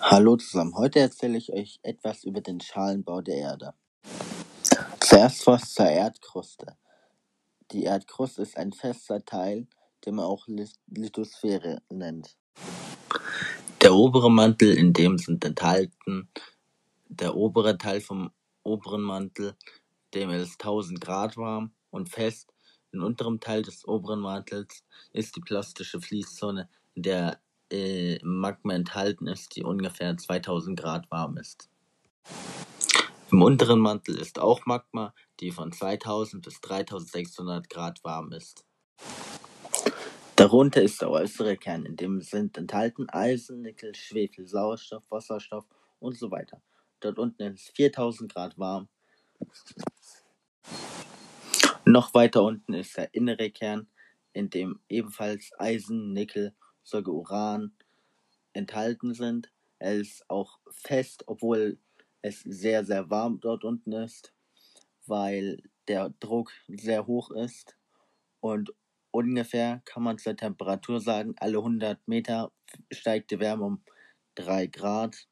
Hallo zusammen, heute erzähle ich euch etwas über den Schalenbau der Erde. Zuerst was zur Erdkruste. Die Erdkruste ist ein fester Teil, den man auch Lithosphäre nennt. Der obere Mantel, in dem sind enthalten der obere Teil vom oberen Mantel, dem ist 1000 Grad warm und fest. Im unteren Teil des oberen Mantels ist die plastische Fließzone, in der äh, Magma enthalten ist, die ungefähr 2000 Grad warm ist. Im unteren Mantel ist auch Magma, die von 2000 bis 3600 Grad warm ist. Darunter ist der äußere Kern, in dem sind enthalten Eisen, Nickel, Schwefel, Sauerstoff, Wasserstoff und so weiter. Dort unten ist 4000 Grad warm. Noch weiter unten ist der innere Kern, in dem ebenfalls Eisen, Nickel, sogar Uran enthalten sind. Er ist auch fest, obwohl es sehr, sehr warm dort unten ist, weil der Druck sehr hoch ist. Und ungefähr kann man zur Temperatur sagen, alle 100 Meter steigt die Wärme um 3 Grad.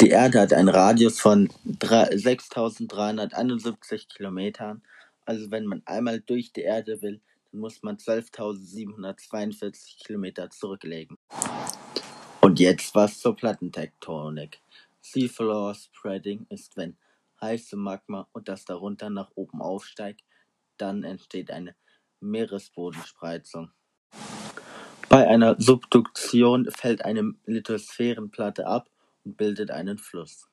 Die Erde hat einen Radius von 6371 Kilometern. Also wenn man einmal durch die Erde will, dann muss man 12.742 Kilometer zurücklegen. Und jetzt was zur Plattentektonik. Seafloor Spreading ist, wenn heiße Magma und das darunter nach oben aufsteigt, dann entsteht eine Meeresbodenspreizung. Bei einer Subduktion fällt eine Lithosphärenplatte ab und bildet einen Fluss.